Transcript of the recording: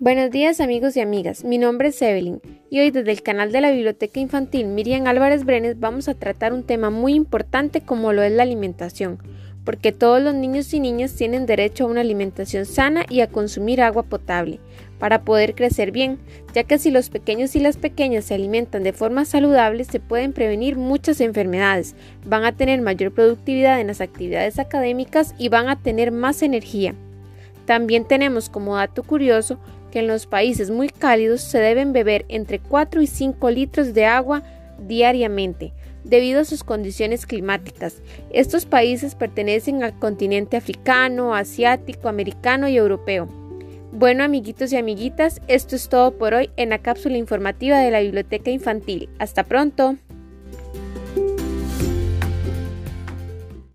Buenos días amigos y amigas, mi nombre es Evelyn y hoy desde el canal de la Biblioteca Infantil Miriam Álvarez Brenes vamos a tratar un tema muy importante como lo es la alimentación, porque todos los niños y niñas tienen derecho a una alimentación sana y a consumir agua potable para poder crecer bien, ya que si los pequeños y las pequeñas se alimentan de forma saludable se pueden prevenir muchas enfermedades, van a tener mayor productividad en las actividades académicas y van a tener más energía. También tenemos como dato curioso que en los países muy cálidos se deben beber entre 4 y 5 litros de agua diariamente, debido a sus condiciones climáticas. Estos países pertenecen al continente africano, asiático, americano y europeo. Bueno, amiguitos y amiguitas, esto es todo por hoy en la cápsula informativa de la Biblioteca Infantil. Hasta pronto.